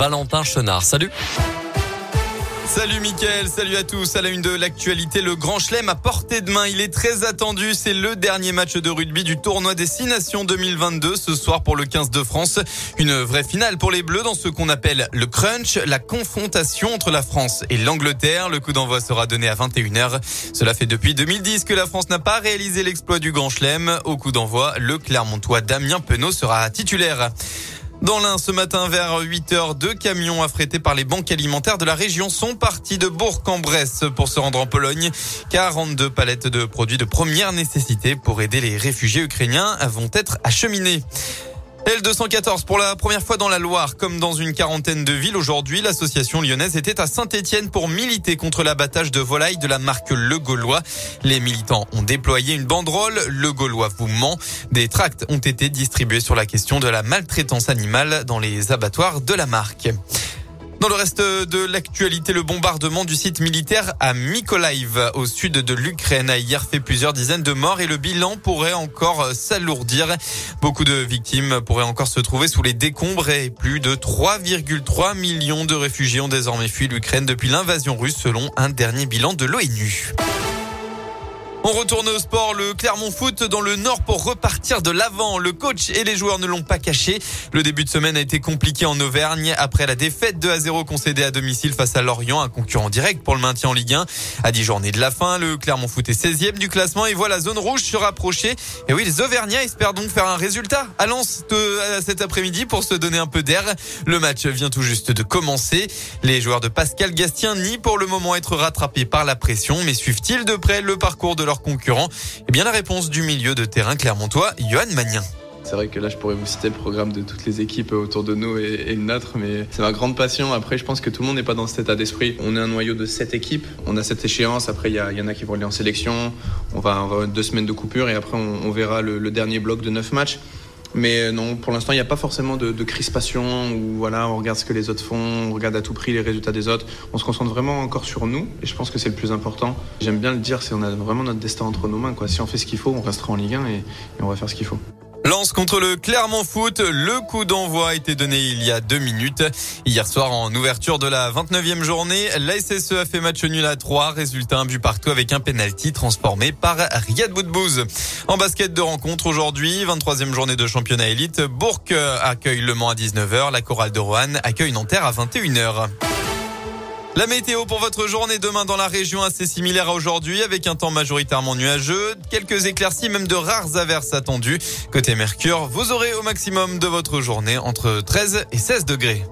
Valentin Chenard. Salut Salut Mickaël, salut à tous. À la une de l'actualité, le Grand Chelem à portée de main. Il est très attendu. C'est le dernier match de rugby du tournoi des Six Nations 2022 ce soir pour le 15 de France. Une vraie finale pour les Bleus dans ce qu'on appelle le crunch, la confrontation entre la France et l'Angleterre. Le coup d'envoi sera donné à 21h. Cela fait depuis 2010 que la France n'a pas réalisé l'exploit du Grand Chelem. Au coup d'envoi, le Clermontois Damien Penaud sera titulaire. Dans l'un, ce matin vers 8 heures, deux camions affrétés par les banques alimentaires de la région sont partis de Bourg-en-Bresse pour se rendre en Pologne. 42 palettes de produits de première nécessité pour aider les réfugiés ukrainiens vont être acheminées. L214 pour la première fois dans la Loire, comme dans une quarantaine de villes aujourd'hui, l'association lyonnaise était à Saint-Étienne pour militer contre l'abattage de volailles de la marque Le Gaulois. Les militants ont déployé une banderole Le Gaulois vous ment. Des tracts ont été distribués sur la question de la maltraitance animale dans les abattoirs de la marque. Dans le reste de l'actualité, le bombardement du site militaire à Mykolaiv, au sud de l'Ukraine, a hier fait plusieurs dizaines de morts et le bilan pourrait encore s'alourdir. Beaucoup de victimes pourraient encore se trouver sous les décombres et plus de 3,3 millions de réfugiés ont désormais fui l'Ukraine depuis l'invasion russe selon un dernier bilan de l'ONU. On retourne au sport, le Clermont Foot dans le Nord pour repartir de l'avant. Le coach et les joueurs ne l'ont pas caché. Le début de semaine a été compliqué en Auvergne après la défaite de à 0 concédée à domicile face à Lorient, un concurrent direct pour le maintien en Ligue 1. À 10 journées de la fin, le Clermont Foot est 16e du classement et voit la zone rouge se rapprocher. Et oui, les Auvergnats espèrent donc faire un résultat à Lens cet après-midi pour se donner un peu d'air. Le match vient tout juste de commencer. Les joueurs de Pascal Gastien nient pour le moment être rattrapés par la pression, mais suivent-ils de près le parcours de leurs concurrents Eh bien, la réponse du milieu de terrain clermontois, Johan Magnin. C'est vrai que là, je pourrais vous citer le programme de toutes les équipes autour de nous et, et le nôtre, mais c'est ma grande passion. Après, je pense que tout le monde n'est pas dans cet état d'esprit. On est un noyau de sept équipes. On a cette échéance. Après, il y, en a qui vont aller en sélection. On va avoir deux semaines de coupure et après, on, on verra le, le, dernier bloc de neuf matchs. Mais non, pour l'instant, il n'y a pas forcément de, crispation où voilà, on regarde ce que les autres font, on regarde à tout prix les résultats des autres. On se concentre vraiment encore sur nous et je pense que c'est le plus important. J'aime bien le dire, c'est on a vraiment notre destin entre nos mains. Quoi. Si on fait ce qu'il faut, on restera en Ligue 1 et, et on va faire ce qu'il faut. Lance contre le Clermont Foot. Le coup d'envoi a été donné il y a deux minutes. Hier soir, en ouverture de la 29e journée, la SSE a fait match nul à 3. Résultat, un but partout avec un penalty transformé par Riyad Boudbouz. En basket de rencontre aujourd'hui, 23e journée de championnat élite. Bourg accueille Le Mans à 19h. La chorale de Roanne accueille Nanterre à 21h. La météo pour votre journée demain dans la région assez similaire à aujourd'hui avec un temps majoritairement nuageux, quelques éclaircies, même de rares averses attendues. Côté Mercure, vous aurez au maximum de votre journée entre 13 et 16 degrés.